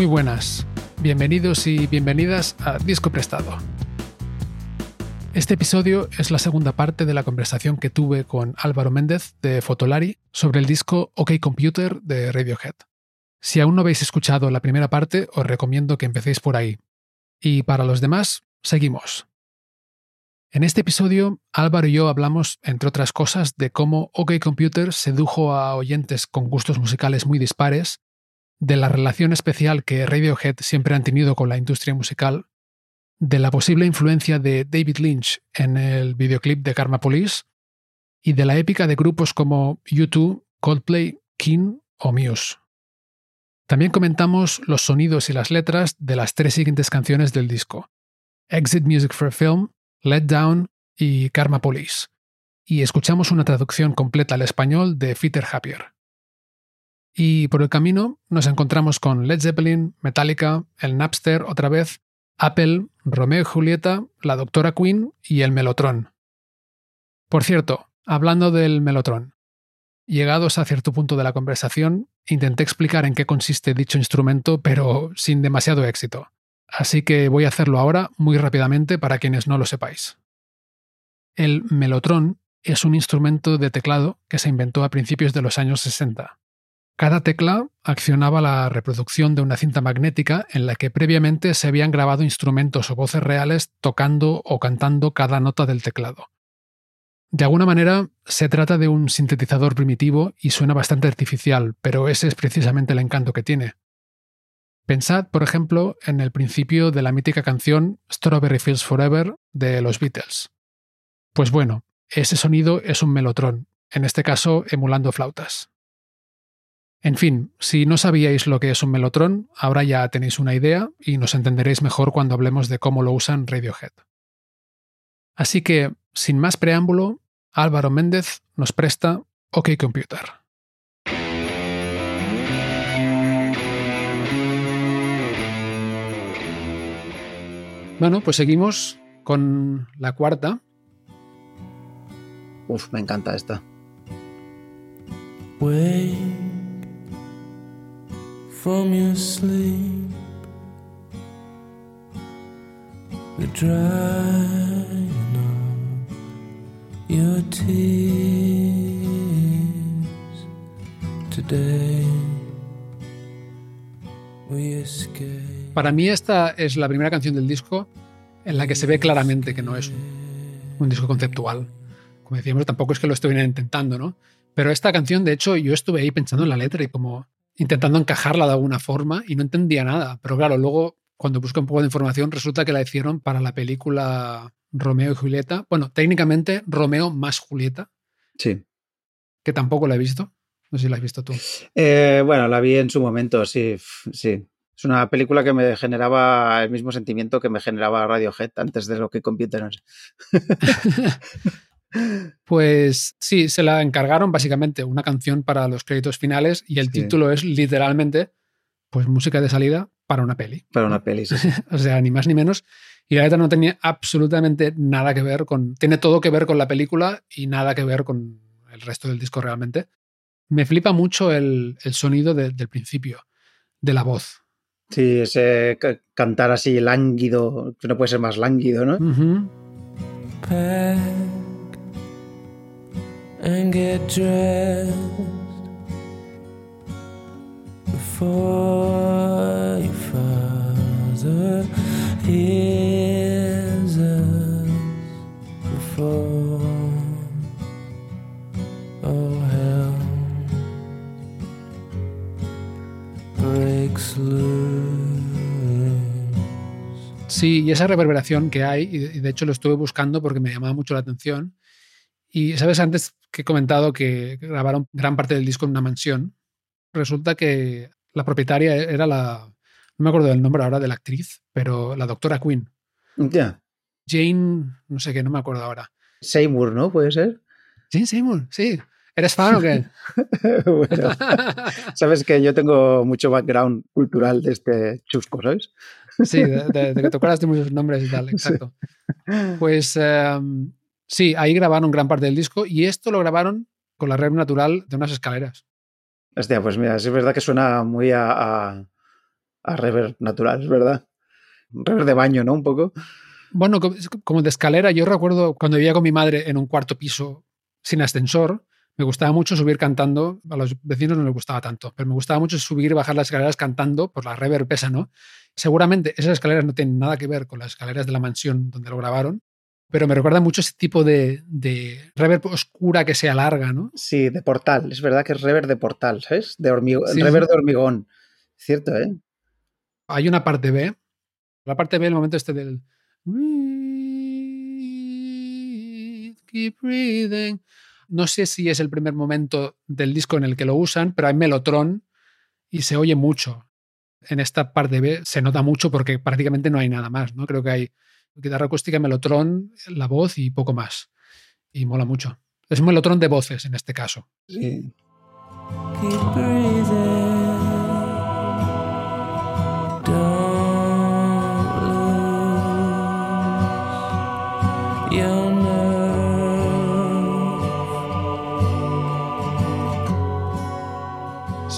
Muy buenas, bienvenidos y bienvenidas a Disco Prestado. Este episodio es la segunda parte de la conversación que tuve con Álvaro Méndez de Fotolari sobre el disco OK Computer de Radiohead. Si aún no habéis escuchado la primera parte, os recomiendo que empecéis por ahí. Y para los demás, seguimos. En este episodio, Álvaro y yo hablamos, entre otras cosas, de cómo OK Computer sedujo a oyentes con gustos musicales muy dispares de la relación especial que Radiohead siempre han tenido con la industria musical, de la posible influencia de David Lynch en el videoclip de Karma Police y de la épica de grupos como U2, Coldplay, King o Muse. También comentamos los sonidos y las letras de las tres siguientes canciones del disco: Exit Music for Film, Let Down y Karma Police. Y escuchamos una traducción completa al español de Peter Happier. Y por el camino nos encontramos con Led Zeppelin, Metallica, el Napster otra vez, Apple, Romeo y Julieta, la Doctora Queen y el Melotron. Por cierto, hablando del Melotron, llegados a cierto punto de la conversación, intenté explicar en qué consiste dicho instrumento, pero sin demasiado éxito. Así que voy a hacerlo ahora muy rápidamente para quienes no lo sepáis. El Melotron es un instrumento de teclado que se inventó a principios de los años 60. Cada tecla accionaba la reproducción de una cinta magnética en la que previamente se habían grabado instrumentos o voces reales tocando o cantando cada nota del teclado. De alguna manera, se trata de un sintetizador primitivo y suena bastante artificial, pero ese es precisamente el encanto que tiene. Pensad, por ejemplo, en el principio de la mítica canción Strawberry Fields Forever de los Beatles. Pues bueno, ese sonido es un melotrón, en este caso emulando flautas. En fin, si no sabíais lo que es un melotrón, ahora ya tenéis una idea y nos entenderéis mejor cuando hablemos de cómo lo usan Radiohead. Así que, sin más preámbulo, Álvaro Méndez nos presta OK Computer. Bueno, pues seguimos con la cuarta. Uf, me encanta esta. From your sleep. The drying your tears today. We escape. Para mí esta es la primera canción del disco en la que se ve claramente que no es un disco conceptual. Como decíamos, tampoco es que lo estuvieran intentando, ¿no? Pero esta canción, de hecho, yo estuve ahí pensando en la letra y como intentando encajarla de alguna forma y no entendía nada. Pero claro, luego cuando busco un poco de información resulta que la hicieron para la película Romeo y Julieta. Bueno, técnicamente Romeo más Julieta. Sí. Que tampoco la he visto. No sé si la has visto tú. Eh, bueno, la vi en su momento, sí, sí. Es una película que me generaba el mismo sentimiento que me generaba Radiohead antes de lo que Computers. Pues sí, se la encargaron básicamente una canción para los créditos finales y el título es literalmente pues música de salida para una peli. Para una peli, sí. o sea, ni más ni menos. Y la letra no tenía absolutamente nada que ver con... Tiene todo que ver con la película y nada que ver con el resto del disco realmente. Me flipa mucho el, sonido del principio, de la voz. Sí, ese cantar así lánguido, que no puede ser más lánguido, ¿no? And get dressed before your father hears us before hell. Sí, y esa reverberación que hay, y de hecho lo estuve buscando porque me llamaba mucho la atención. Y sabes, antes que he comentado que grabaron gran parte del disco en una mansión, resulta que la propietaria era la, no me acuerdo del nombre ahora de la actriz, pero la doctora Quinn. Ya. Jane, no sé qué, no me acuerdo ahora. Seymour, ¿no? ¿Puede ser? Jane Seymour, sí. ¿Eres fan o qué? bueno, sabes que yo tengo mucho background cultural de este chusco, ¿sabes? sí, de, que te acuerdas de muchos nombres y tal, exacto. Pues em, sí, ahí grabaron gran parte del disco y esto lo grabaron con la red natural de unas escaleras. Hostia, pues mira, es verdad que suena muy a, a, a reverb natural, es verdad. Reverb de baño, ¿no? Un poco. Bueno, como de escalera, yo recuerdo cuando vivía con mi madre en un cuarto piso sin ascensor, me gustaba mucho subir cantando, a los vecinos no les gustaba tanto, pero me gustaba mucho subir y bajar las escaleras cantando por la reverb pesa, ¿no? Seguramente esas escaleras no tienen nada que ver con las escaleras de la mansión donde lo grabaron, pero me recuerda mucho ese tipo de, de reverb oscura que se alarga, ¿no? Sí, de portal, es verdad que es reverb de portal, ¿sabes? De hormigón, reverb de hormigón, cierto, ¿eh? Hay una parte B, la parte B, el momento este del... Keep breathing no sé si es el primer momento del disco en el que lo usan, pero hay melotron y se oye mucho. En esta parte B se nota mucho porque prácticamente no hay nada más, ¿no? Creo que hay guitarra acústica, melotron, la voz y poco más. Y mola mucho. Es un melotron de voces en este caso. Sí.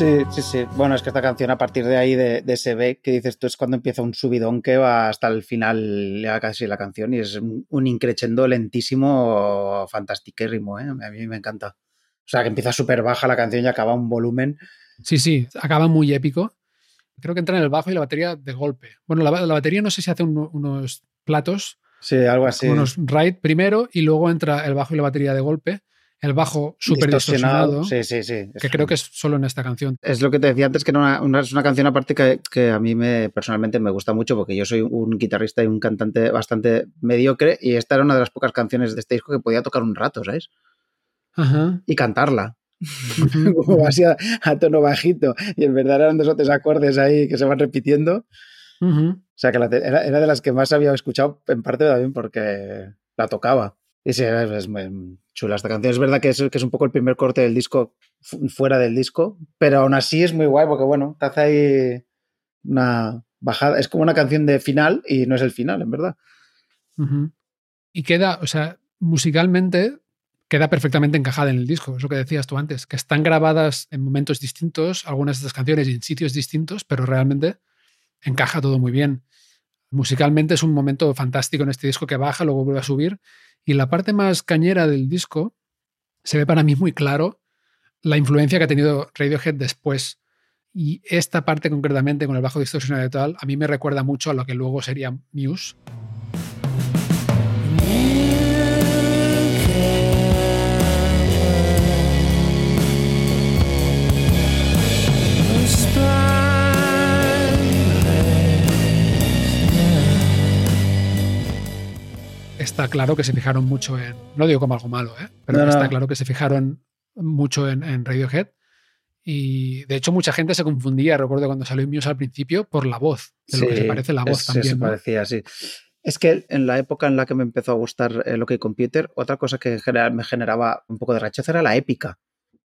Sí, sí, sí. Bueno, es que esta canción a partir de ahí, de, ese B que dices tú, es cuando empieza un subidón que va hasta el final, casi la canción, y es un increchendo lentísimo, fantastiquérrimo, ¿eh? A mí me encanta. O sea, que empieza súper baja la canción y acaba un volumen. Sí, sí, acaba muy épico. Creo que entra en el bajo y la batería de golpe. Bueno, la, batería no sé si hace unos platos. Sí, algo así. Unos ride primero y luego entra el bajo y la batería de golpe el bajo súper distorsionado. Sí, sí, sí. Que creo que es solo en esta canción. Es lo que te decía antes, que una, es una canción aparte que, a mí me, personalmente me gusta mucho porque yo soy un guitarrista y un cantante bastante mediocre y esta era una de las pocas canciones de este disco que podía tocar un rato, ¿sabes? Ajá. Y cantarla. Como así a, tono bajito. Y en verdad eran dos o tres acordes ahí que se van repitiendo. O sea que era, era, de las que más había escuchado, en parte también porque la tocaba. Y es chula esta canción. Es verdad que es, que es un poco el primer corte del disco fuera del disco, pero aún así es muy guay porque, bueno, te hace ahí una bajada. Es como una canción de final y no es el final, en verdad. Y queda, o sea, musicalmente queda perfectamente encajada en el disco, es lo que decías tú antes, que están grabadas en momentos distintos, algunas de estas canciones en sitios distintos, pero realmente encaja todo muy bien. Musicalmente es un momento fantástico en este disco que baja, luego vuelve a subir y la parte más cañera del disco se ve para mí muy claro la influencia que ha tenido Radiohead después. Y esta parte concretamente con el bajo distorsionado y tal, a mí me recuerda mucho a lo que luego sería Muse. Está claro que se fijaron mucho en. No digo como algo malo, ¿eh? pero está claro que se fijaron mucho en, Radiohead. Y de hecho, mucha gente se confundía, recuerdo cuando salió Muse al principio, por la voz, de lo que se parece la voz también. Se parecía, sí. Es que en la época en la que me empezó a gustar eh, lo que Computer, otra cosa que me generaba un poco de rechazo era la épica.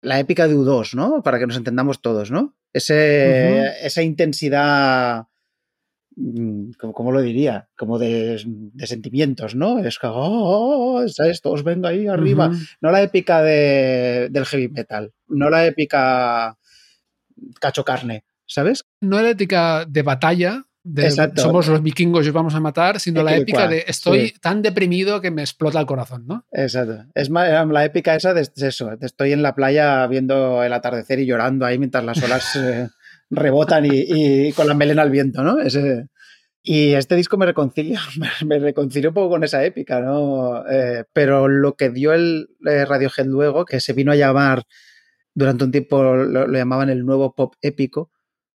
La épica de U2, ¿no? Para que nos entendamos todos, ¿no? Ese, Esa intensidad Mm, ¿cómo lo diría? Como de, sentimientos, ¿no? Es que, oh, oh ¿sabes? Todos venga ahí arriba. No la épica de, del heavy metal, no la épica cacho carne, ¿sabes? No la épica de batalla, de somos los vikingos y os vamos a matar, sino la épica de estoy tan deprimido que me explota el corazón, ¿no? Exacto. Es la épica esa de, eso, de estoy en la playa viendo el atardecer y llorando ahí mientras las olas... Eh, rebotan y, con la melena al viento, ¿no? Ese, y este disco me reconcilia, me reconcilió un poco con esa épica, ¿no? Eh, pero lo que dio el eh, Radiohead luego, que se vino a llamar, durante un tiempo lo, llamaban el nuevo pop épico,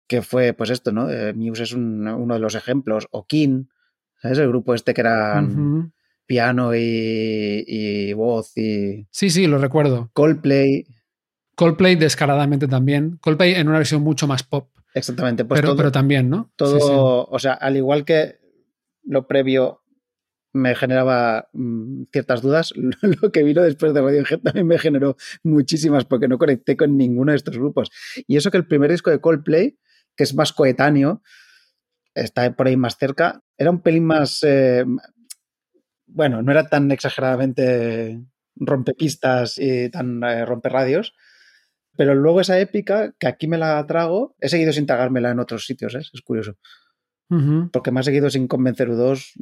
que fue pues esto, ¿no? Eh, Muse es uno de los ejemplos, o King, ¿Sabes? El grupo este que era Ujú. piano y, y voz y Sí, sí, lo recuerdo. Coldplay. Coldplay descaradamente también. Coldplay en una versión mucho más pop, Exactamente, pues pero, todo, pero también, ¿no? todo Sí, sí. o sea, al igual que lo previo me generaba mm, ciertas dudas, lo que vino después de Radiohead también me generó muchísimas porque no conecté con ninguno de estos grupos. Y eso que el primer disco de Coldplay, que es más coetáneo, está por ahí más cerca, era un pelín más... eh, bueno, no era tan exageradamente rompepistas y tan eh, romperradios, pero luego esa épica, que aquí me la trago, he seguido sin tragármela en otros sitios, ¿eh? es curioso porque me ha seguido sin convencer U2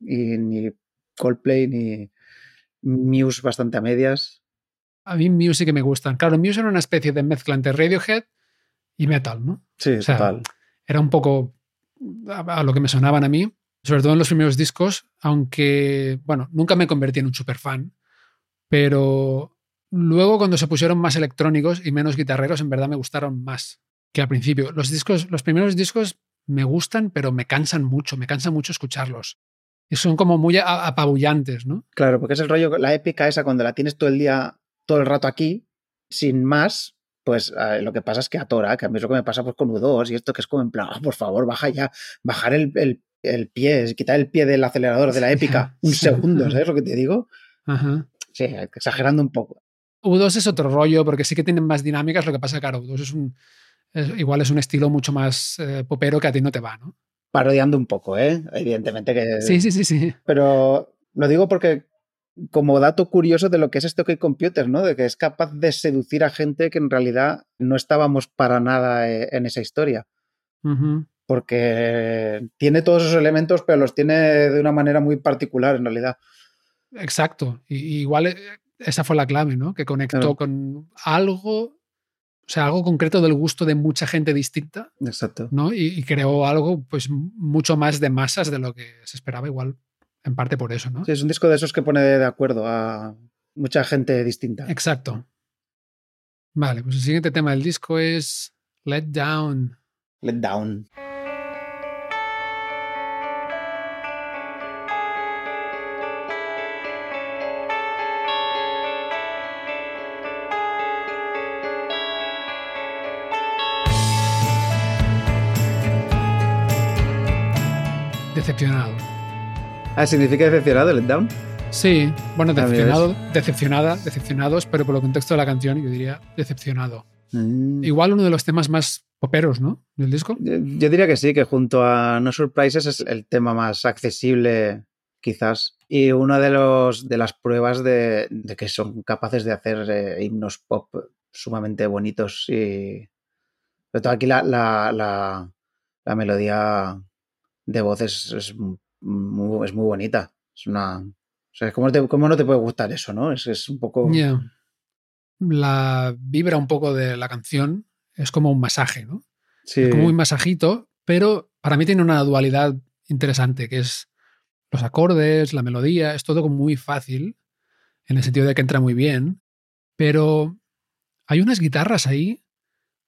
y ni Coldplay ni Muse bastante a medias. A mí Muse sí que me gustan. Claro, Muse era una especie de mezcla entre Radiohead y metal, ¿no? Sí, O sea, total. Era un poco a lo que me sonaban a mí, sobre todo en los primeros discos, aunque, bueno, nunca me convertí en un superfan, pero luego cuando se pusieron más electrónicos y menos guitarreros, en verdad me gustaron más que al principio. Los discos, los primeros discos me gustan, pero me cansan mucho, me cansa mucho escucharlos. Y son como muy apabullantes, ¿no? Claro, porque es el rollo, la épica esa cuando la tienes todo el día, todo el rato aquí, sin más, pues eh, lo que pasa es que atora, que a mí es lo que me pasa pues, con U2 y esto que es como en plan, "Ah, por favor, baja ya, bajar el, el- el pie, quitar el pie del acelerador de la épica un segundo, ¿sabes lo que te digo? Ajá. Sí, exagerando un poco. U2 es otro rollo porque sí que tienen más dinámicas, lo que pasa que claro, U2 es un, es- igual es un estilo mucho más eh, popero que a ti no te va, ¿no? Parodiando un poco, ¿eh? Evidentemente que... Sí, sí, sí, sí. Pero lo digo porque como dato curioso de lo que es este OK Computer, ¿no? De que es capaz de seducir a gente que en realidad no estábamos para nada eh, en esa historia. Porque tiene todos esos elementos, pero los tiene de una manera muy particular en realidad. Exacto. Y, y igual eh, esa fue la clave, ¿no? Que conectó Claro. con algo, o sea, algo concreto del gusto de mucha gente distinta, Exacto. ¿no? Y, y creó algo, pues, mucho más de masas de lo que se esperaba, igual, en parte por eso, ¿no? Sí, es un disco de esos que pone de acuerdo a mucha gente distinta. Exacto. Vale, pues el siguiente tema del disco es Let Down. Let Down. Decepcionado. Ah, ¿significa decepcionado Let Down? Sí, bueno, Ah, decepcionado, decepcionada, decepcionados, pero por el contexto de la canción yo diría decepcionado. Mm. Igual uno de los temas más poperos, ¿no? Del disco. Yo yo diría que sí, que junto a No Surprises es el tema más accesible, quizás. Y una de, los, de las pruebas de, de que son capaces de hacer eh, himnos pop sumamente bonitos. Y sobre todo aquí la, la, la, la melodía de voz es, es muy, es muy bonita. Es una. O sea, ¿cómo, te- cómo no te puede gustar eso, no? Es, es un poco. La vibra un poco de la canción es como un masaje, ¿no? Sí. Es como un masajito, pero para mí tiene una dualidad interesante, que es los acordes, la melodía, es todo como muy fácil, en el sentido de que entra muy bien, pero hay unas guitarras ahí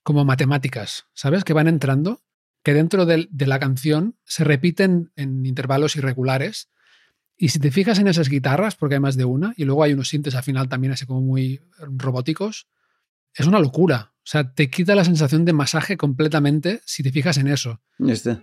como matemáticas, ¿sabes? Que van entrando, que dentro del- de, la canción se repiten en intervalos irregulares. Y si te fijas en esas guitarras, porque hay más de una, y luego hay unos sintes al final también así como muy robóticos, es una locura. O sea, te quita la sensación de masaje completamente si te fijas en eso. Este.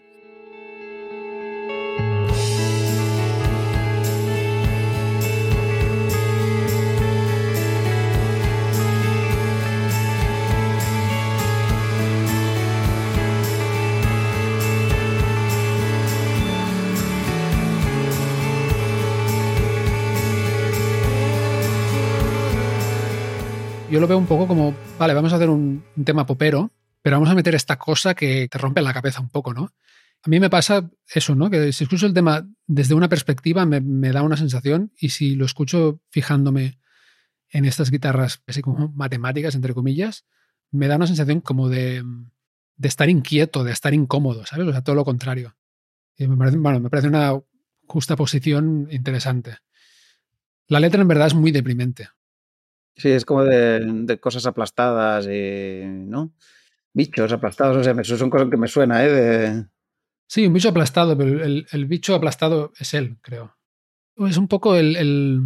Yo lo veo un poco como, vale, vamos a hacer un, tema popero, pero vamos a meter esta cosa que te rompe la cabeza un poco, ¿no? A mí me pasa eso, ¿no? Que si escucho el tema desde una perspectiva me, da una sensación y si lo escucho fijándome en estas guitarras así como matemáticas, entre comillas, me da una sensación como de, estar inquieto, de estar incómodo, ¿sabes? O sea, todo lo contrario. Y bueno, me parece una justa posición interesante. La letra en verdad es muy deprimente. Sí, es como de, de cosas aplastadas y. ¿No? Bichos aplastados. O sea, me- son cosas que me suena, ¿eh? De, Sí, un bicho aplastado, pero el, el bicho aplastado es él, creo. Es un poco el, el,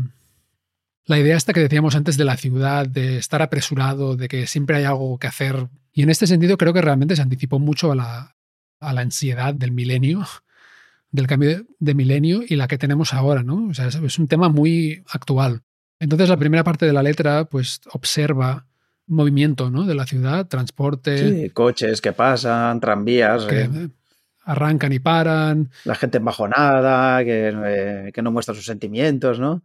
la idea esta que decíamos antes de la ciudad, de estar apresurado, de que siempre hay algo que hacer. Y en este sentido creo que realmente se anticipó mucho a la, a la ansiedad del milenio, del cambio de milenio y la que tenemos ahora, ¿no? O sea, es un tema muy actual. Entonces la primera parte de la letra pues observa movimiento ¿no? de la ciudad, transporte. Sí, coches que pasan, tranvías. Que eh, arrancan y paran. La gente embajonada, que, eh, que no muestra sus sentimientos, ¿no?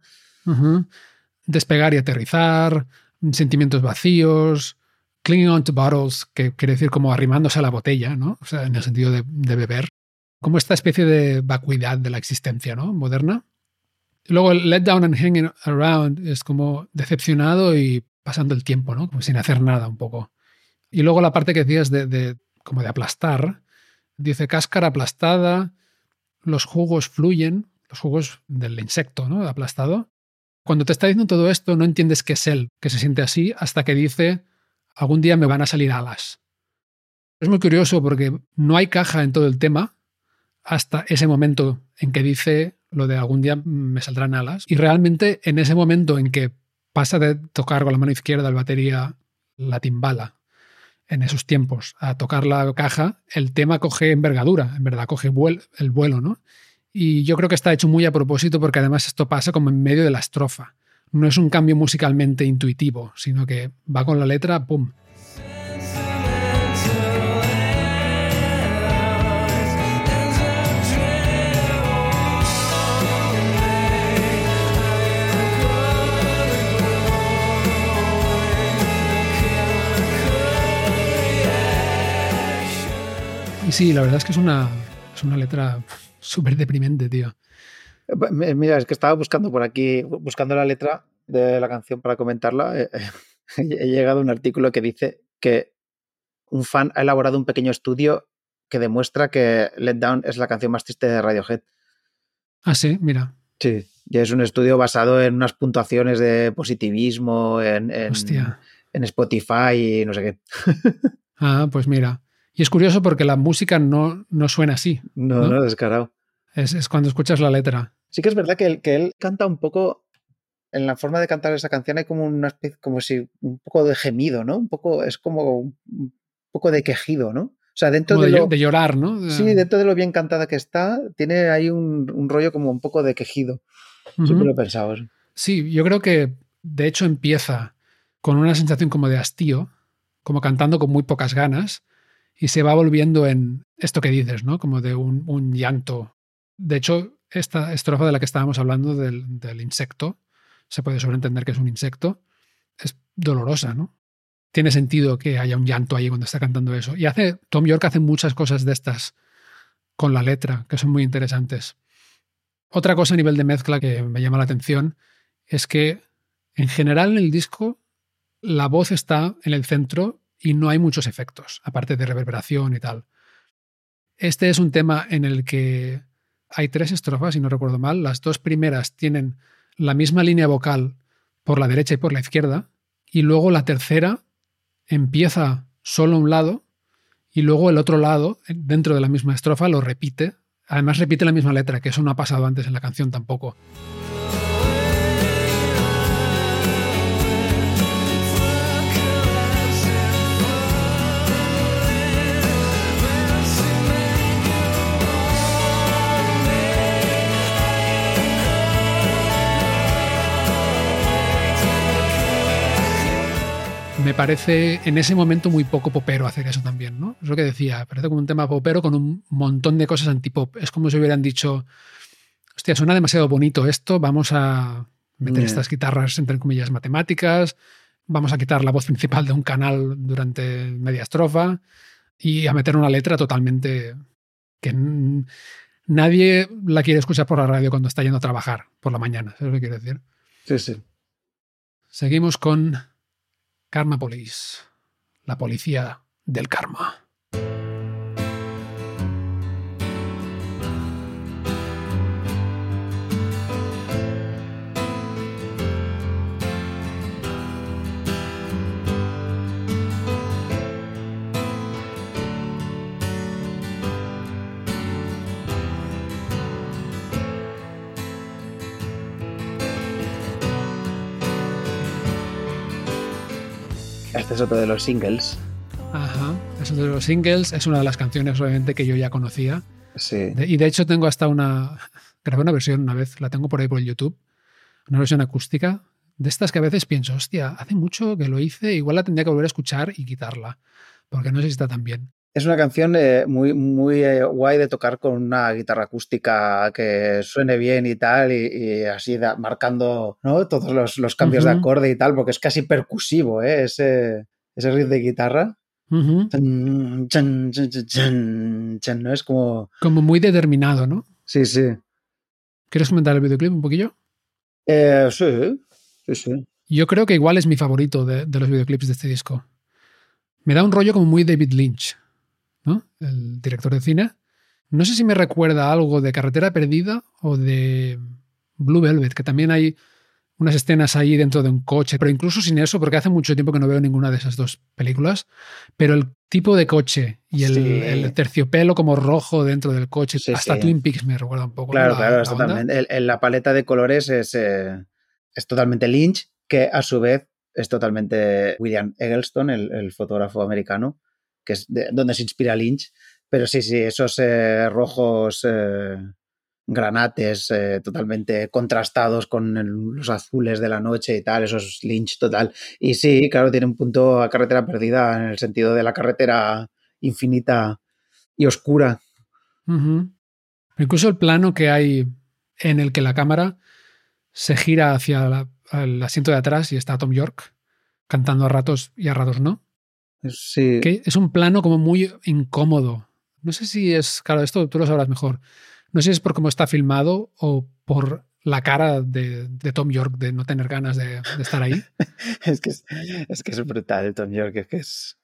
Despegar y aterrizar, sentimientos vacíos, clinging on to bottles, que quiere decir como arrimándose a la botella, ¿no? O sea, en el sentido de, de beber. Como esta especie de vacuidad de la existencia, ¿no? Moderna. Luego el let down and hanging around es como decepcionado y pasando el tiempo, ¿no? Como sin hacer nada un poco. Y luego la parte que decías de, de como de aplastar, dice cáscara aplastada, los jugos fluyen, los jugos del insecto, ¿no? Aplastado. Cuando te está diciendo todo esto, no entiendes que es él, que se siente así, hasta que dice, algún día me van a salir alas. Es muy curioso porque no hay caja en todo el tema hasta ese momento en que dice lo de algún día me saldrán alas. Y realmente en ese momento en que pasa de tocar con la mano izquierda la batería la timbala en esos tiempos a tocar la caja, el tema coge envergadura, en verdad, coge el vuelo, ¿no? Y yo creo que está hecho muy a propósito porque además esto pasa como en medio de la estrofa. No es un cambio musicalmente intuitivo, sino que va con la letra, ¡pum! Y sí, la verdad es que es una, es una letra súper deprimente, tío. Eh, Mira, es que estaba buscando por aquí, buscando la letra de la canción para comentarla. eh, He llegado a un artículo que dice que un fan ha elaborado un pequeño estudio que demuestra que Let Down es la canción más triste de Radiohead. Ah, sí, mira. Sí. Y es un estudio basado en unas puntuaciones de positivismo, en, en Spotify y no sé qué. Ah, pues mira. Y es curioso porque la música no, no suena así. No, ¿No? no, descarado. Es, es cuando escuchas la letra. Sí que es verdad que él, que él canta un poco. En la forma de cantar esa canción hay como una especie, como si un poco de gemido, ¿no? Un poco, es como un poco de quejido, ¿no? O sea, dentro Como de, de, lo, de llorar, ¿no? De- sí, dentro de lo bien cantada que está, tiene ahí un, un rollo como un poco de quejido. Siempre lo he pensado. Sí, yo creo que de hecho empieza con una sensación como de hastío, como cantando con muy pocas ganas, y se va volviendo en esto que dices, ¿no? Como de un, llanto. De hecho, esta estrofa de la que estábamos hablando del, del insecto, se puede sobreentender que es un insecto, es dolorosa, ¿no? Tiene sentido que haya un llanto ahí cuando está cantando eso. Y hace, Tom York hace muchas cosas de estas con la letra, que son muy interesantes. Otra cosa a nivel de mezcla que me llama la atención es que en general en el disco la voz está en el centro y no hay muchos efectos, aparte de reverberación y tal. Este es un tema en el que hay tres estrofas, si no recuerdo mal. Las dos primeras tienen la misma línea vocal por la derecha y por la izquierda, y luego la tercera empieza solo un lado y luego el otro lado, dentro de la misma estrofa, lo repite. Además repite la misma letra, que eso no ha pasado antes en la canción tampoco. Parece en ese momento muy poco popero hacer eso también, ¿no? Es lo que decía, parece como un tema popero con un montón de cosas antipop. Es como si hubieran dicho, hostia, suena demasiado bonito esto, vamos a meter Yeah. estas guitarras entre comillas matemáticas, vamos a quitar la voz principal de un canal durante media estrofa y a meter una letra totalmente que nadie la quiere escuchar por la radio cuando está yendo a trabajar por la mañana, ¿sabes lo que quiero decir? Sí, sí. Seguimos con Karma Police, la policía del karma. Este es otro de los singles. Ajá, es otro de los singles. Es una de las canciones, obviamente, que yo ya conocía. Sí. De- y de hecho tengo hasta una... Grabé una versión una vez, la tengo por ahí por el YouTube. Una versión acústica. De estas que a veces pienso, hostia, hace mucho que lo hice, igual la tendría que volver a escuchar y quitarla. Porque no sé si está tan bien. Es una canción eh, muy, muy eh, guay de tocar con una guitarra acústica que suene bien y tal, y, y así da- marcando ¿no? todos los, los cambios de acorde y tal, porque es casi percusivo ¿eh? ese, ese riff de guitarra. Chan, chan, chan, ¿no? Es como. Como muy determinado, ¿no? Sí, sí. ¿Quieres comentar el videoclip un poquillo? Eh, sí, sí, sí. Yo creo que igual es mi favorito de, de los videoclips de este disco. Me da un rollo como muy David Lynch, ¿no? El director de cine. No sé si me recuerda algo de Carretera Perdida o de Blue Velvet, que también hay unas escenas ahí dentro de un coche, pero incluso sin eso, porque hace mucho tiempo que no veo ninguna de esas dos películas, pero el tipo de coche y el, Sí. el terciopelo como rojo dentro del coche, Sí, hasta sí. Twin Peaks me recuerda un poco. Claro, La- claro, la totalmente. el- el- la paleta de colores es, eh, es totalmente Lynch, que a su vez es totalmente William Eggleston, el, el fotógrafo americano, que es de- donde se inspira Lynch. Pero sí, sí, esos eh, rojos eh, granates eh, totalmente contrastados con los azules de la noche y tal, eso es Lynch total. Y sí, claro, tiene un punto a carretera perdida en el sentido de la carretera infinita y oscura. Incluso el plano que hay en el que la cámara se gira hacia el asiento de atrás y está Tom York cantando a ratos y a ratos no. Sí. Que es un plano como muy incómodo. No sé si es, claro, esto tú lo sabrás mejor. No sé si es por cómo está filmado o por la cara de, de Tom York de no tener ganas de, de estar ahí. Es que es, es que es brutal Tom York, es que es...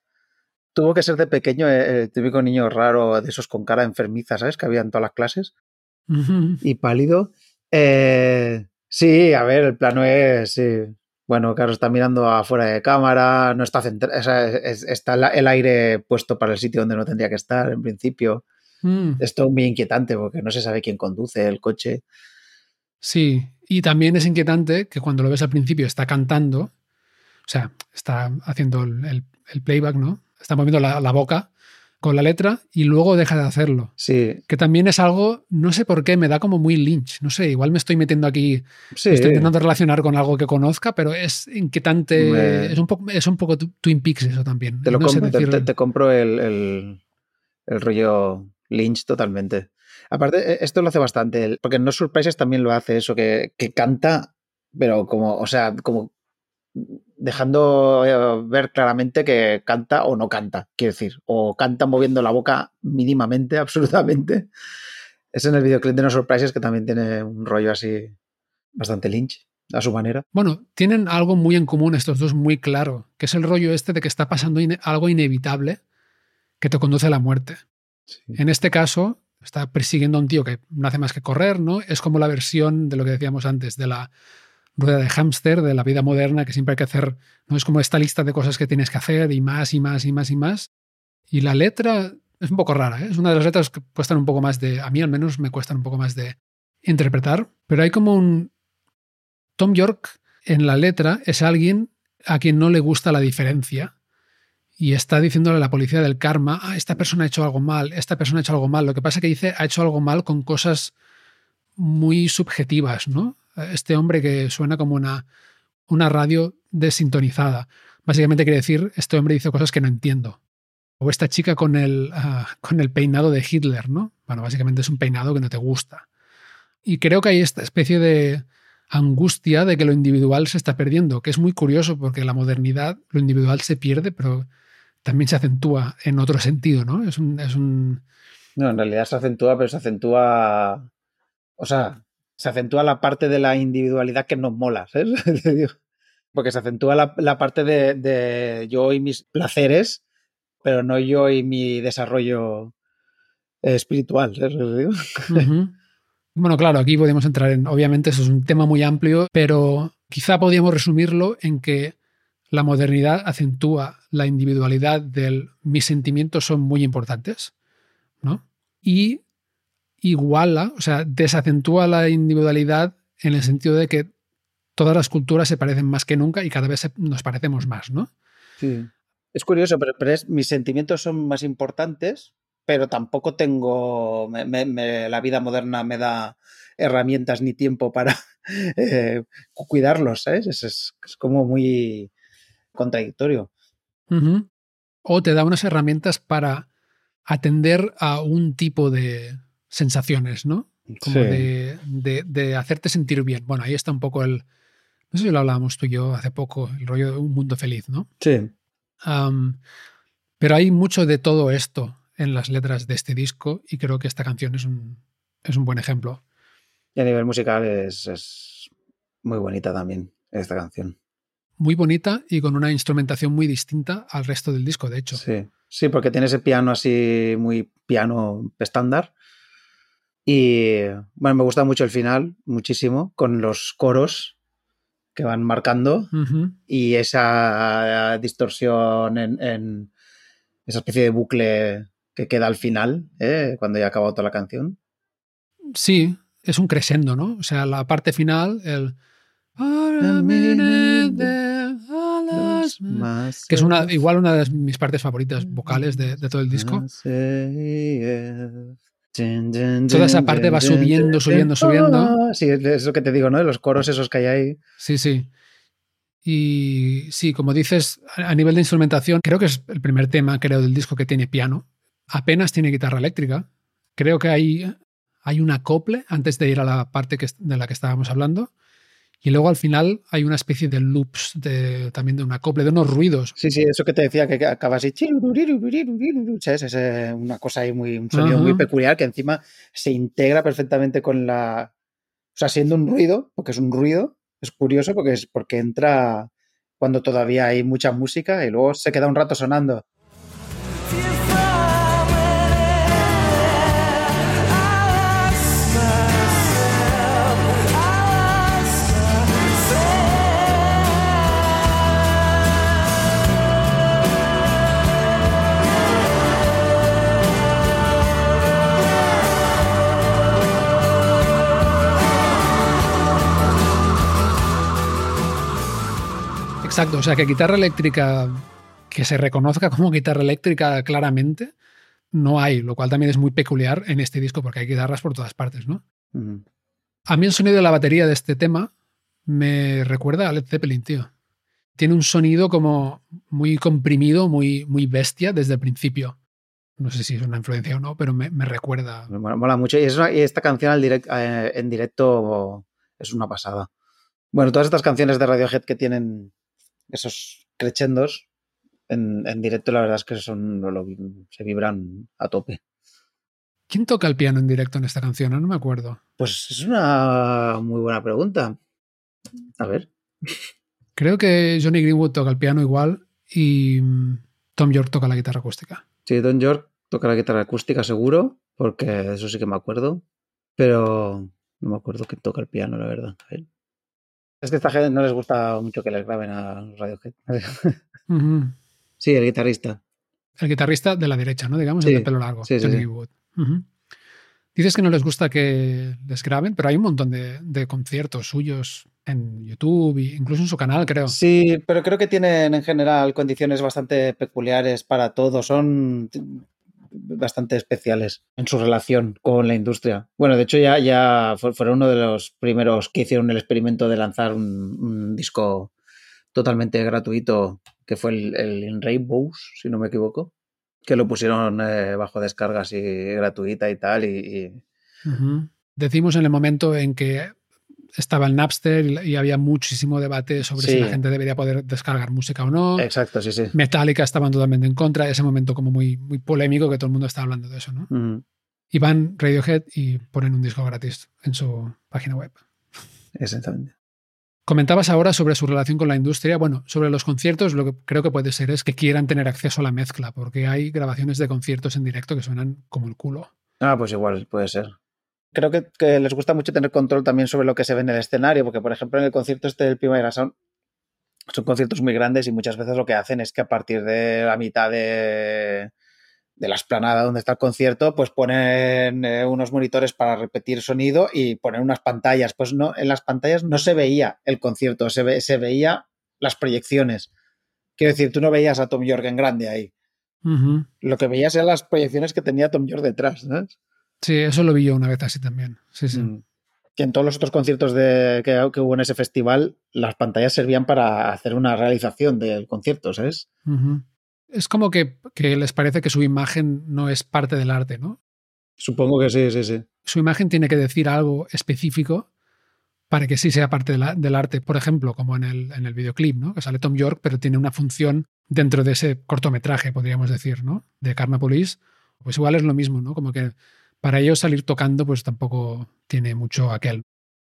Tuvo que ser de pequeño eh, el típico niño raro de esos con cara enfermiza, ¿sabes? Que había en todas las clases. Y pálido. Eh, sí, a ver, el plano es... sí. Bueno, claro, está mirando afuera de cámara, no está centrado, está el aire puesto para el sitio donde no tendría que estar en principio. Mm. Esto es muy inquietante porque no se sabe quién conduce el coche. Sí, y también es inquietante que cuando lo ves al principio está cantando, o sea, está haciendo el, el- el playback, ¿no? Está moviendo la, la boca con la letra y luego deja de hacerlo. Sí, Que también es algo, no sé por qué, me da como muy Lynch. No sé, igual me estoy metiendo aquí, sí. me estoy intentando relacionar con algo que conozca, pero es inquietante. Me- Es, un poco, es un poco Twin Peaks eso también. Te lo No compro, te- decir- te, te compro el, el- el rollo Lynch totalmente. Aparte, e- esto lo hace bastante, porque en No Surprises también lo hace eso, que, que canta, pero como, o sea, como dejando eh, ver claramente que canta o no canta, quiero decir, o canta moviendo la boca mínimamente, absolutamente. Es en el videoclip de No Surprises que también tiene un rollo así bastante Lynch, a su manera. Bueno, tienen algo muy en común estos dos muy claro, que es el rollo este de que está pasando algo inevitable que te conduce a la muerte. En este caso, está persiguiendo a un tío que no hace más que correr, ¿no? Es como la versión de lo que decíamos antes, de la rueda de hámster, de la vida moderna, que siempre hay que hacer, ¿no? Es como esta lista de cosas que tienes que hacer y más y más y más y más. Y la letra es un poco rara, ¿eh? Es una de las letras que cuestan un poco más de, a mí al menos me cuestan un poco más de interpretar, pero hay como un... Tom York en la letra es alguien a quien no le gusta la diferencia y está diciéndole a la policía del karma, ah, esta persona ha hecho algo mal, esta persona ha hecho algo mal. Lo que pasa es que dice, ha hecho algo mal con cosas muy subjetivas, ¿no? Este hombre que suena como una, una radio desintonizada. Básicamente quiere decir, este hombre dice cosas que no entiendo. O esta chica con el, ah, con el peinado de Hitler, ¿no? Bueno, básicamente es un peinado que no te gusta. Y creo que hay esta especie de angustia de que lo individual se está perdiendo, que es muy curioso porque la modernidad lo individual se pierde, pero también se acentúa en otro sentido, ¿no? Es un, es un No, en realidad se acentúa, pero se acentúa. O sea, se acentúa la parte de la individualidad que nos mola. Porque se acentúa la, parte de, yo y mis placeres, pero no yo y mi desarrollo espiritual. Bueno, claro, aquí podemos entrar en, obviamente eso es un tema muy amplio, pero quizá podríamos resumirlo en que la modernidad acentúa la individualidad del mis sentimientos son muy importantes, ¿no? Y iguala, o sea, desacentúa la individualidad en el sentido de que todas las culturas se parecen más que nunca y cada vez nos parecemos más, ¿no? Sí. Es curioso, pero, mis sentimientos son más importantes, pero tampoco tengo, la vida moderna me da herramientas ni tiempo para eh, cuidarlos, ¿sabes? Es, como muy contradictorio. O te da unas herramientas para atender a un tipo de sensaciones, ¿no? Como de, de, hacerte sentir bien. Bueno, ahí está un poco el... No sé si lo hablábamos tú y yo hace poco, el rollo de un mundo feliz, ¿no? Sí pero hay mucho de todo esto en las letras de este disco y creo que esta canción es un, es un buen ejemplo. Y a nivel musical es, muy bonita también esta canción. Muy bonita y con una instrumentación muy distinta al resto del disco, de hecho. Sí, sí porque tiene ese piano así muy piano estándar. Y bueno, me gusta mucho el final, muchísimo, con los coros que van marcando y esa distorsión en, esa especie de bucle que queda al final, ¿eh? cuando ya ha acabado toda la canción. Sí, es un crescendo, ¿no? O sea, la parte final, el... Que es una, igual una de mis partes favoritas vocales de, de todo el disco. Toda esa parte va subiendo, subiendo, subiendo. Sí, es lo que te digo, ¿no? Los coros esos que hay ahí. Sí, sí. Y sí, como dices, a nivel de instrumentación, creo que es el primer tema, creo, del disco que tiene piano. Apenas tiene guitarra eléctrica. Creo que hay, hay un acople antes de ir a la parte que, de la que estábamos hablando. Y luego al final hay una especie de loops de, también de un acople, de unos ruidos. Sí, sí, eso que te decía que acaba así. Es una cosa ahí muy, un sonido muy peculiar que encima se integra perfectamente con la. O sea, siendo un ruido, porque es un ruido, es curioso porque es porque entra cuando todavía hay mucha música y luego se queda un rato sonando. Exacto, o sea que guitarra eléctrica que se reconozca como guitarra eléctrica claramente no hay, lo cual también es muy peculiar en este disco porque hay guitarras por todas partes, ¿no? A mí el sonido de la batería de este tema me recuerda a Led Zeppelin, tío. Tiene un sonido como muy comprimido, muy, muy bestia desde el principio. No sé si es una influencia o no, pero me, recuerda. Me mola, mucho. Y, esta canción eh, en directo es una pasada. Bueno, todas estas canciones de Radiohead que tienen esos crescendos en, directo la verdad es que son se vibran a tope. ¿Quién toca el piano en directo en esta canción? No, me acuerdo. Pues es una muy buena pregunta. A ver. Creo que Johnny Greenwood toca el piano igual y mm, Tom York toca la guitarra acústica. Sí, Tom York toca la guitarra acústica seguro, porque eso sí que me acuerdo, pero no me acuerdo quién toca el piano, la verdad. Es que a esta gente no les gusta mucho que les graben a Radiohead. Sí, el guitarrista. El guitarrista de la derecha, ¿no? Digamos, el de pelo largo. Sí, Wood. Dices que no les gusta que les graben, pero hay un montón de, conciertos suyos en YouTube e incluso en su canal, creo. Sí, pero creo que tienen en general condiciones bastante peculiares para todo. Son bastante especiales en su relación con la industria. Bueno, de hecho ya, ya fueron uno de los primeros que hicieron el experimento de lanzar un, disco totalmente gratuito, que fue el, el, Rainbows, si no me equivoco, que lo pusieron eh, bajo descargas y gratuita y tal. Y, Decimos en el momento en que estaba el Napster y había muchísimo debate sobre si la gente debería poder descargar música o no. Exacto, sí, sí. Metallica estaban totalmente en contra, ese momento como muy, muy polémico que todo el mundo estaba hablando de eso, ¿no? Y van Radiohead y ponen un disco gratis en su página web. Exactamente. Comentabas ahora sobre su relación con la industria. Bueno, sobre los conciertos, lo que creo que puede ser es que quieran tener acceso a la mezcla, porque hay grabaciones de conciertos en directo que suenan como el culo. Ah, pues igual, puede ser creo que, les gusta mucho tener control también sobre lo que se ve en el escenario, porque por ejemplo en el concierto este del Primavera Sound son conciertos muy grandes y muchas veces lo que hacen es que a partir de la mitad de, de la esplanada donde está el concierto, pues ponen eh, unos monitores para repetir sonido y ponen unas pantallas. Pues no, en las pantallas no se veía el concierto, se, se veía las proyecciones. Quiero decir, tú no veías a Tom York en grande ahí. Lo que veías eran las proyecciones que tenía Tom York detrás, ¿sabes? Sí, eso lo vi yo una vez así también. Sí, sí. Mm. Que en todos los otros conciertos de, que, hubo en ese festival, las pantallas servían para hacer una realización del concierto, ¿sabes? Es como que, que, les parece que su imagen no es parte del arte, ¿no? Supongo que sí, sí, sí. Su imagen tiene que decir algo específico para que sí sea parte del arte. Por ejemplo, como en el, en el videoclip, ¿no? Que sale Tom York, pero tiene una función dentro de ese cortometraje, podríamos decir, ¿no? De Karma Police. Pues igual es lo mismo, ¿no? Como que para ellos salir tocando, pues tampoco tiene mucho aquel.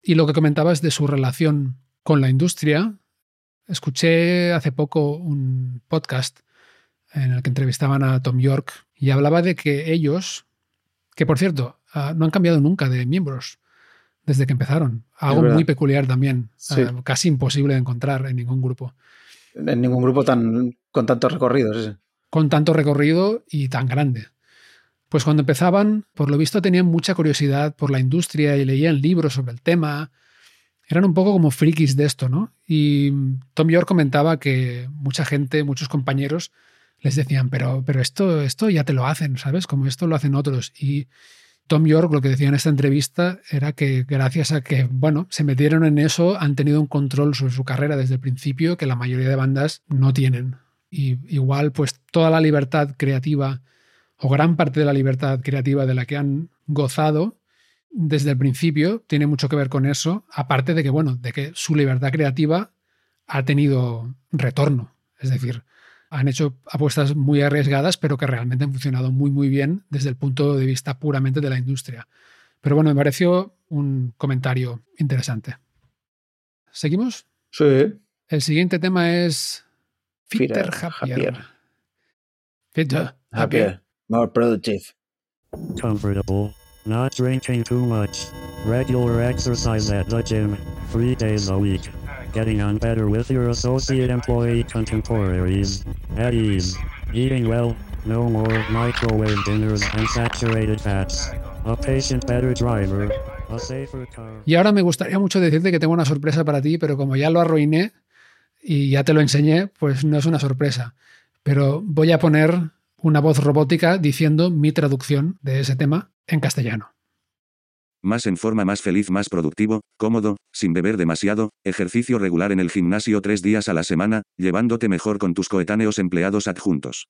Y lo que comentabas de su relación con la industria, escuché hace poco un podcast en el que entrevistaban a Tom York y hablaba de que ellos, que por cierto, ah, no han cambiado nunca de miembros desde que empezaron. Algo muy peculiar también, ah, casi imposible de encontrar en ningún grupo. En ningún grupo tan con tantos recorridos. Con tanto recorrido y tan grande. Pues cuando empezaban, por lo visto tenían mucha curiosidad por la industria y leían libros sobre el tema. Eran un poco como frikis de esto, ¿no? Y Tom York comentaba que mucha gente, muchos compañeros, les decían, pero, pero esto, esto ya te lo hacen, ¿sabes? Como esto lo hacen otros. Y Tom York lo que decía en esta entrevista era que gracias a que, bueno, se metieron en eso, han tenido un control sobre su carrera desde el principio que la mayoría de bandas no tienen. Y igual, pues toda la libertad creativa o gran parte de la libertad creativa de la que han gozado desde el principio tiene mucho que ver con eso, aparte de que, bueno, de que su libertad creativa ha tenido retorno. Es decir, han hecho apuestas muy arriesgadas, pero que realmente han funcionado muy, muy bien desde el punto de vista puramente de la industria. Pero bueno, me pareció un comentario interesante. ¿Seguimos? Sí. El siguiente tema es Fitter Happier. Fitter Happier. More productive. Comfortable. Not drinking too much. Regular exercise at the gym. Three days a week. getting on better with your associate employee contemporaries. At ease. Eating well, no more microwave dinners and saturated fats. A patient better driver. A safer car. Y ahora me gustaría mucho decirte que tengo una sorpresa para ti, pero como ya lo arruiné y ya te lo enseñé, pues no es una sorpresa. Pero voy a poner una voz robótica diciendo mi traducción de ese tema en castellano más en forma, más feliz, más productivo, cómodo, sin beber demasiado, ejercicio regular en el gimnasio tres días a la semana, llevándote mejor con tus coetáneos empleados adjuntos.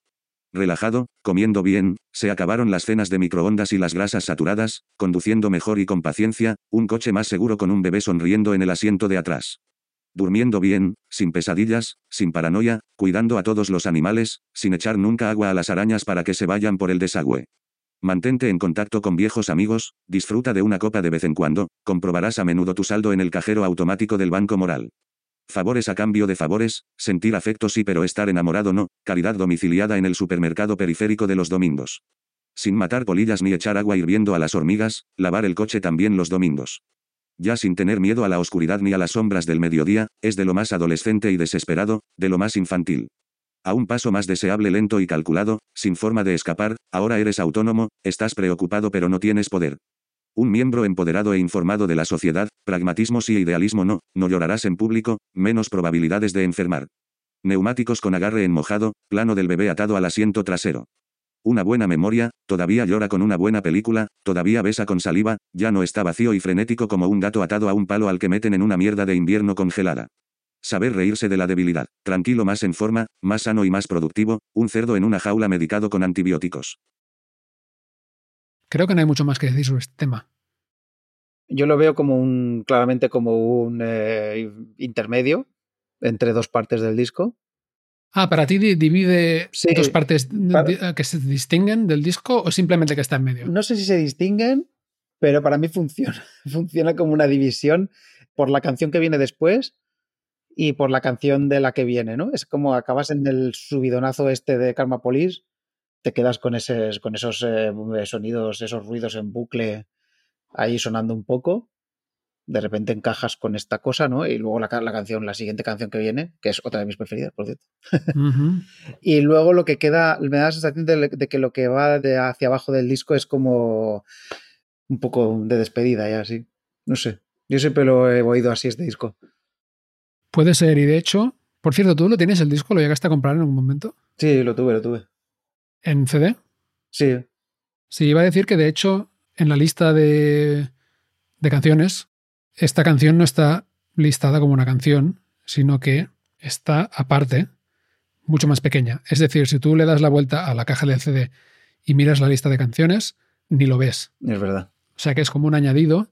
Relajado, comiendo bien, se acabaron las cenas de microondas y las grasas saturadas, conduciendo mejor y con paciencia, un coche más seguro con un bebé sonriendo en el asiento de atrás. Durmiendo bien, sin pesadillas, sin paranoia, cuidando a todos los animales, sin echar nunca agua a las arañas para que se vayan por el desagüe. Mantente en contacto con viejos amigos, disfruta de una copa de vez en cuando, comprobarás a menudo tu saldo en el cajero automático del Banco Moral. Favores a cambio de favores, sentir afecto sí pero estar enamorado no, caridad domiciliada en el supermercado periférico de los domingos. Sin matar polillas ni echar agua hirviendo a las hormigas, lavar el coche también los domingos. Ya sin tener miedo a la oscuridad ni a las sombras del mediodía, es de lo más adolescente y desesperado, de lo más infantil. A un paso más deseable lento y calculado, sin forma de escapar, ahora eres autónomo, estás preocupado pero no tienes poder. Un miembro empoderado e informado de la sociedad, pragmatismo sí idealismo no, no llorarás en público, menos probabilidades de enfermar. Neumáticos con agarre en mojado, plano del bebé atado al asiento trasero. Una buena memoria, todavía llora con una buena película, todavía besa con saliva, ya no está vacío y frenético como un gato atado a un palo al que meten en una mierda de invierno congelada. Saber reírse de la debilidad. Tranquilo más en forma, más sano y más productivo, un cerdo en una jaula medicado con antibióticos. Creo que no hay mucho más que decir sobre este tema. Yo lo veo como un, claramente como un eh, intermedio entre dos partes del disco. Ah, ¿para ti divide dos partes que se distinguen del disco o simplemente que está en medio? No sé si se distinguen, pero para mí funciona. funciona como una división por la canción que viene después y por la canción de la que viene, ¿no? Es como acabas en el subidonazo este de Karma Police, te quedas con, ese, con esos eh, sonidos, esos ruidos en bucle ahí sonando un poco, de repente encajas con esta cosa, ¿no? Y luego la, la canción, la siguiente canción que viene, que es otra de mis preferidas, por cierto. y luego lo que queda, me da la sensación de, que lo que va de hacia abajo del disco es como un poco de despedida ya, así. No sé. Yo siempre lo he oído así este disco. Puede ser, y de hecho, Por cierto, ¿tú lo tienes el disco? ¿Lo llegaste a comprar en algún momento? Sí, lo tuve, lo tuve. ¿En CD? Sí. Sí, iba a decir que de hecho en la lista de, de canciones, esta canción no está listada como una canción, sino que está aparte, mucho más pequeña. Es decir, si tú le das la vuelta a la caja del CD y miras la lista de canciones, ni lo ves. Es verdad. O sea que es como un añadido,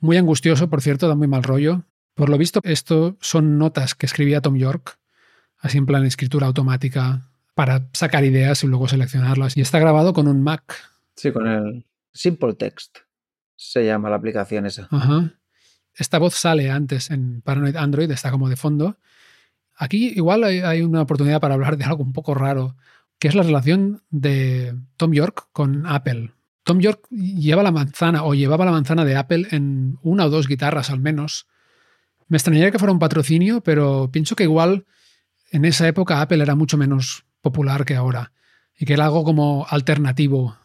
muy angustioso, por cierto, da muy mal rollo. Por lo visto, esto son notas que escribía Tom York, así en plan escritura automática, para sacar ideas y luego seleccionarlas. Y está grabado con un Mac. Sí, con el Simple Text. Se llama la aplicación esa. Ajá. Esta voz sale antes en Paranoid Android, está como de fondo. Aquí igual hay, hay una oportunidad para hablar de algo un poco raro, que es la relación de Tom York con Apple. Tom York lleva la manzana o llevaba la manzana de Apple en una o dos guitarras al menos. Me extrañaría que fuera un patrocinio, pero pienso que igual en esa época Apple era mucho menos popular que ahora y que era algo como alternativo.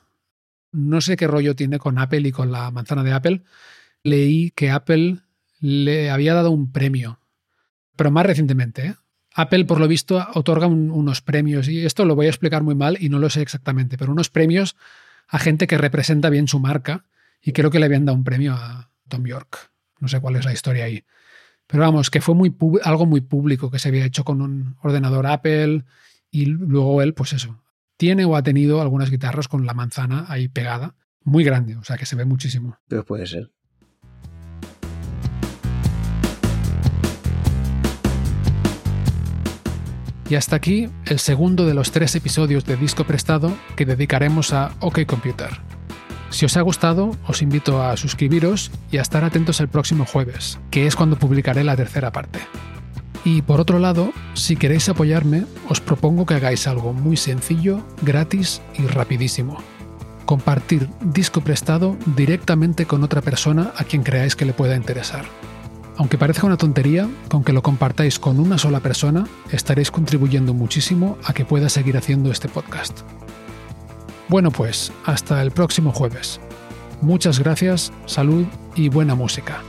No sé qué rollo tiene con Apple y con la manzana de Apple. Leí que Apple le había dado un premio, pero más recientemente. ¿eh? Apple, por lo visto, otorga un- unos premios y esto lo voy a explicar muy mal y no lo sé exactamente, pero unos premios a gente que representa bien su marca y creo que le habían dado un premio a Tom York. No sé cuál es la historia ahí. Pero vamos, que fue muy algo muy público que se había hecho con un ordenador Apple y luego él, pues eso, tiene o ha tenido algunas guitarras con la manzana ahí pegada, muy grande, o sea que se ve muchísimo. Pues puede ser. Y hasta aquí el segundo de los tres episodios de Disco Prestado que dedicaremos a OK Computer. Si os ha gustado, os invito a suscribiros y a estar atentos el próximo jueves, que es cuando publicaré la tercera parte. Y por otro lado, si queréis apoyarme, os propongo que hagáis algo muy sencillo, gratis y rapidísimo. Compartir disco prestado directamente con otra persona a quien creáis que le pueda interesar. Aunque parezca una tontería, con que lo compartáis con una sola persona, estaréis contribuyendo muchísimo a que pueda seguir haciendo este podcast. Bueno pues, hasta el próximo jueves. Muchas gracias, salud y buena música.